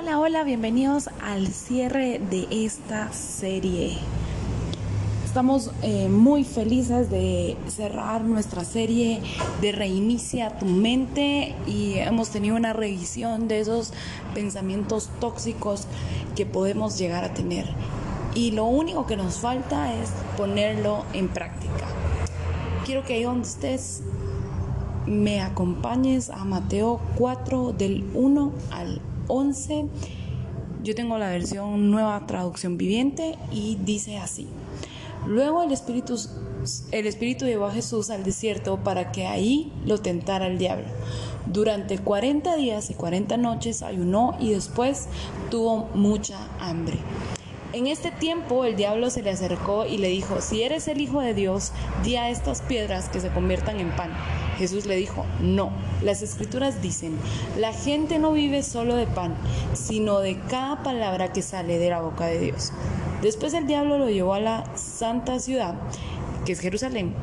Hola, hola, bienvenidos al cierre de esta serie. Estamos eh, muy felices de cerrar nuestra serie de Reinicia tu mente y hemos tenido una revisión de esos pensamientos tóxicos que podemos llegar a tener. Y lo único que nos falta es ponerlo en práctica. Quiero que ahí donde estés me acompañes a Mateo 4 del 1 al 11. Yo tengo la versión nueva traducción viviente y dice así. Luego el Espíritu, el Espíritu llevó a Jesús al desierto para que ahí lo tentara el diablo. Durante 40 días y 40 noches ayunó y después tuvo mucha hambre. En este tiempo el diablo se le acercó y le dijo, si eres el Hijo de Dios, di a estas piedras que se conviertan en pan. Jesús le dijo, no, las escrituras dicen, la gente no vive solo de pan, sino de cada palabra que sale de la boca de Dios. Después el diablo lo llevó a la santa ciudad, que es Jerusalén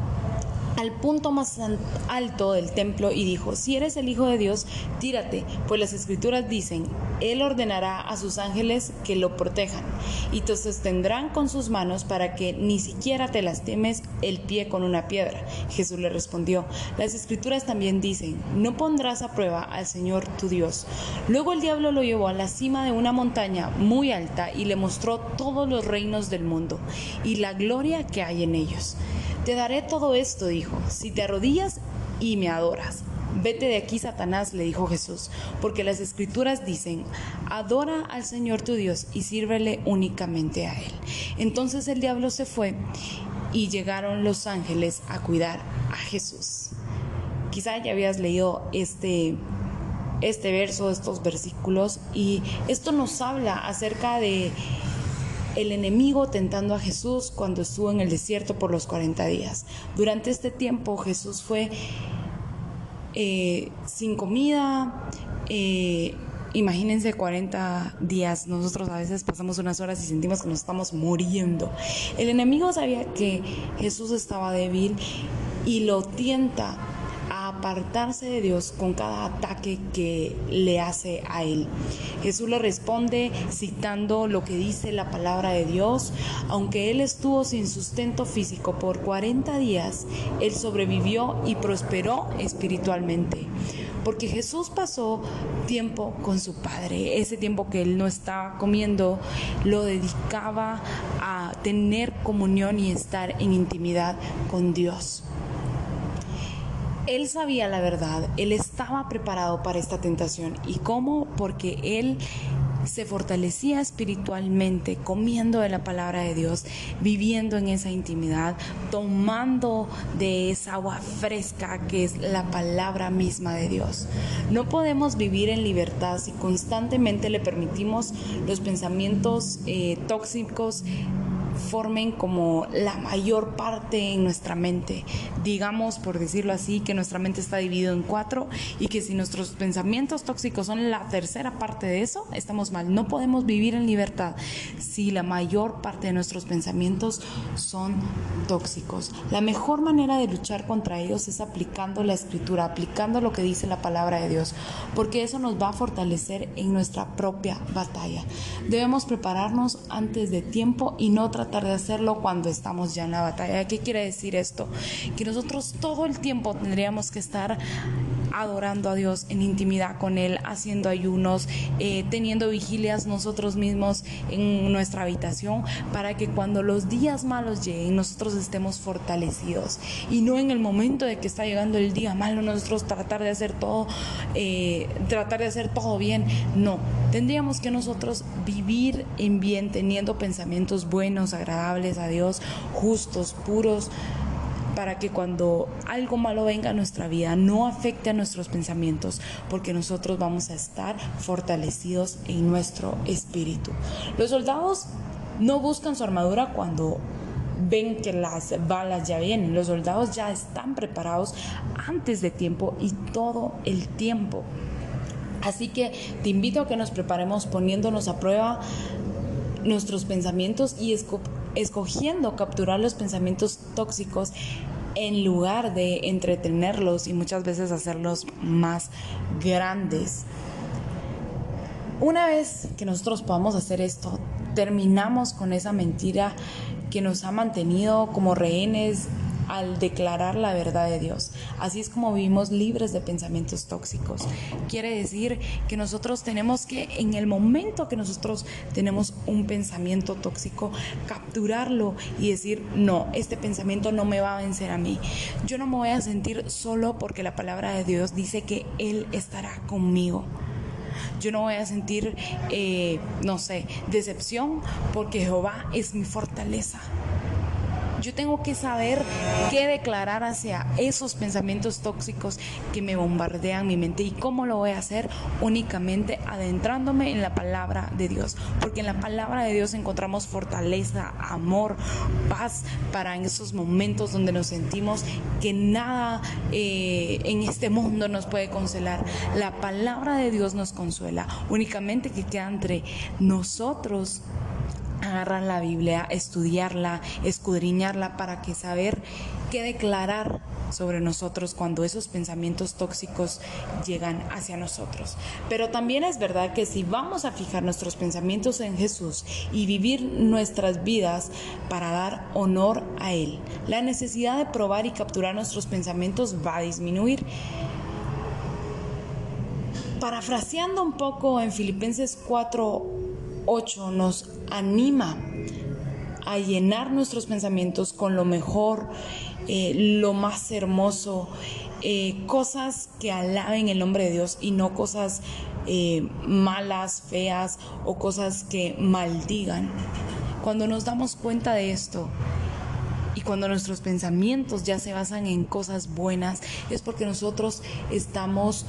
al punto más alto del templo y dijo, si eres el Hijo de Dios, tírate, pues las escrituras dicen, Él ordenará a sus ángeles que lo protejan, y te sostendrán con sus manos para que ni siquiera te lastimes el pie con una piedra. Jesús le respondió, las escrituras también dicen, no pondrás a prueba al Señor tu Dios. Luego el diablo lo llevó a la cima de una montaña muy alta y le mostró todos los reinos del mundo y la gloria que hay en ellos. Te daré todo esto, dijo, si te arrodillas y me adoras. Vete de aquí, Satanás, le dijo Jesús, porque las escrituras dicen, adora al Señor tu Dios y sírvele únicamente a Él. Entonces el diablo se fue y llegaron los ángeles a cuidar a Jesús. Quizá ya habías leído este, este verso, estos versículos, y esto nos habla acerca de el enemigo tentando a Jesús cuando estuvo en el desierto por los 40 días. Durante este tiempo Jesús fue eh, sin comida, eh, imagínense 40 días, nosotros a veces pasamos unas horas y sentimos que nos estamos muriendo. El enemigo sabía que Jesús estaba débil y lo tienta apartarse de Dios con cada ataque que le hace a él. Jesús le responde citando lo que dice la palabra de Dios. Aunque él estuvo sin sustento físico por 40 días, él sobrevivió y prosperó espiritualmente. Porque Jesús pasó tiempo con su Padre. Ese tiempo que él no estaba comiendo lo dedicaba a tener comunión y estar en intimidad con Dios. Él sabía la verdad, él estaba preparado para esta tentación. ¿Y cómo? Porque él se fortalecía espiritualmente comiendo de la palabra de Dios, viviendo en esa intimidad, tomando de esa agua fresca que es la palabra misma de Dios. No podemos vivir en libertad si constantemente le permitimos los pensamientos eh, tóxicos formen como la mayor parte en nuestra mente. Digamos, por decirlo así, que nuestra mente está dividida en cuatro y que si nuestros pensamientos tóxicos son la tercera parte de eso, estamos mal. No podemos vivir en libertad si la mayor parte de nuestros pensamientos son tóxicos. La mejor manera de luchar contra ellos es aplicando la escritura, aplicando lo que dice la palabra de Dios, porque eso nos va a fortalecer en nuestra propia batalla. Debemos prepararnos antes de tiempo y no tratar tratar de hacerlo cuando estamos ya en la batalla. ¿Qué quiere decir esto? Que nosotros todo el tiempo tendríamos que estar adorando a Dios en intimidad con Él, haciendo ayunos, eh, teniendo vigilias nosotros mismos en nuestra habitación, para que cuando los días malos lleguen nosotros estemos fortalecidos y no en el momento de que está llegando el día malo nosotros tratar de hacer todo, eh, tratar de hacer todo bien. No, tendríamos que nosotros vivir en bien, teniendo pensamientos buenos, agradables a Dios, justos, puros para que cuando algo malo venga a nuestra vida no afecte a nuestros pensamientos, porque nosotros vamos a estar fortalecidos en nuestro espíritu. Los soldados no buscan su armadura cuando ven que las balas ya vienen. Los soldados ya están preparados antes de tiempo y todo el tiempo. Así que te invito a que nos preparemos poniéndonos a prueba nuestros pensamientos y escogiendo capturar los pensamientos tóxicos en lugar de entretenerlos y muchas veces hacerlos más grandes. Una vez que nosotros podamos hacer esto, terminamos con esa mentira que nos ha mantenido como rehenes al declarar la verdad de Dios. Así es como vivimos libres de pensamientos tóxicos. Quiere decir que nosotros tenemos que, en el momento que nosotros tenemos un pensamiento tóxico, capturarlo y decir, no, este pensamiento no me va a vencer a mí. Yo no me voy a sentir solo porque la palabra de Dios dice que Él estará conmigo. Yo no voy a sentir, eh, no sé, decepción porque Jehová es mi fortaleza. Yo tengo que saber qué declarar hacia esos pensamientos tóxicos que me bombardean mi mente y cómo lo voy a hacer únicamente adentrándome en la palabra de Dios, porque en la palabra de Dios encontramos fortaleza, amor, paz para en esos momentos donde nos sentimos que nada eh, en este mundo nos puede consolar. La palabra de Dios nos consuela, únicamente que queda entre nosotros agarrar la Biblia, estudiarla, escudriñarla para que saber qué declarar sobre nosotros cuando esos pensamientos tóxicos llegan hacia nosotros. Pero también es verdad que si vamos a fijar nuestros pensamientos en Jesús y vivir nuestras vidas para dar honor a Él, la necesidad de probar y capturar nuestros pensamientos va a disminuir. Parafraseando un poco en Filipenses 4, 8 nos anima a llenar nuestros pensamientos con lo mejor, eh, lo más hermoso, eh, cosas que alaben el nombre de Dios y no cosas eh, malas, feas o cosas que maldigan. Cuando nos damos cuenta de esto, y cuando nuestros pensamientos ya se basan en cosas buenas, es porque nosotros estamos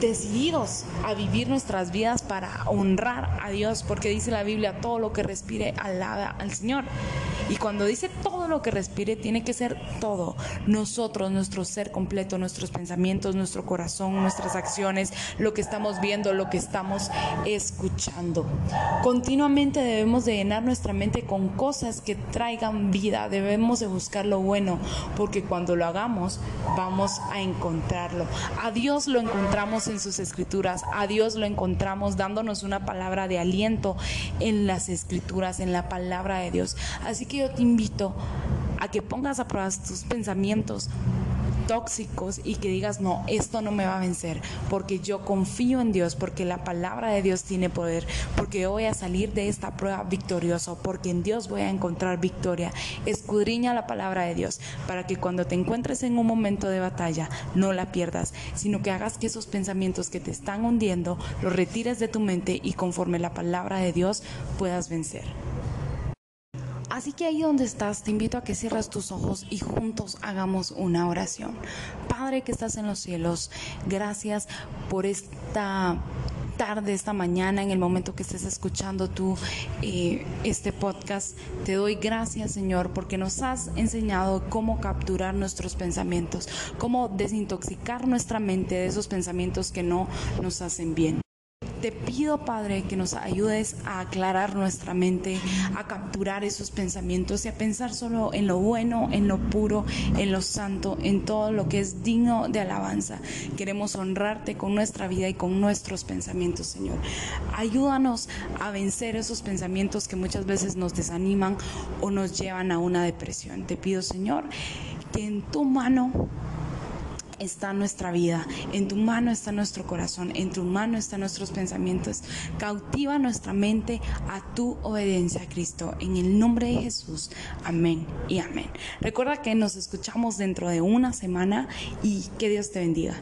decididos a vivir nuestras vidas para honrar a Dios, porque dice la Biblia, todo lo que respire alaba al Señor. Y cuando dice todo lo que respire, tiene que ser todo. Nosotros, nuestro ser completo, nuestros pensamientos, nuestro corazón, nuestras acciones, lo que estamos viendo, lo que estamos escuchando. Continuamente debemos de llenar nuestra mente con cosas que traigan vida. Debemos de buscar lo bueno, porque cuando lo hagamos, vamos a encontrarlo. A Dios lo encontramos en sus escrituras. A Dios lo encontramos dándonos una palabra de aliento en las escrituras, en la palabra de Dios. Así que yo te invito a que pongas a prueba tus pensamientos, tóxicos y que digas, no, esto no me va a vencer, porque yo confío en Dios, porque la palabra de Dios tiene poder, porque voy a salir de esta prueba victorioso, porque en Dios voy a encontrar victoria. Escudriña la palabra de Dios para que cuando te encuentres en un momento de batalla no la pierdas, sino que hagas que esos pensamientos que te están hundiendo los retires de tu mente y conforme la palabra de Dios puedas vencer. Así que ahí donde estás, te invito a que cierres tus ojos y juntos hagamos una oración. Padre que estás en los cielos, gracias por esta tarde, esta mañana, en el momento que estés escuchando tú eh, este podcast. Te doy gracias, Señor, porque nos has enseñado cómo capturar nuestros pensamientos, cómo desintoxicar nuestra mente de esos pensamientos que no nos hacen bien. Te pido, Padre, que nos ayudes a aclarar nuestra mente, a capturar esos pensamientos y a pensar solo en lo bueno, en lo puro, en lo santo, en todo lo que es digno de alabanza. Queremos honrarte con nuestra vida y con nuestros pensamientos, Señor. Ayúdanos a vencer esos pensamientos que muchas veces nos desaniman o nos llevan a una depresión. Te pido, Señor, que en tu mano está nuestra vida, en tu mano está nuestro corazón, en tu mano están nuestros pensamientos. Cautiva nuestra mente a tu obediencia a Cristo. En el nombre de Jesús. Amén y amén. Recuerda que nos escuchamos dentro de una semana y que Dios te bendiga.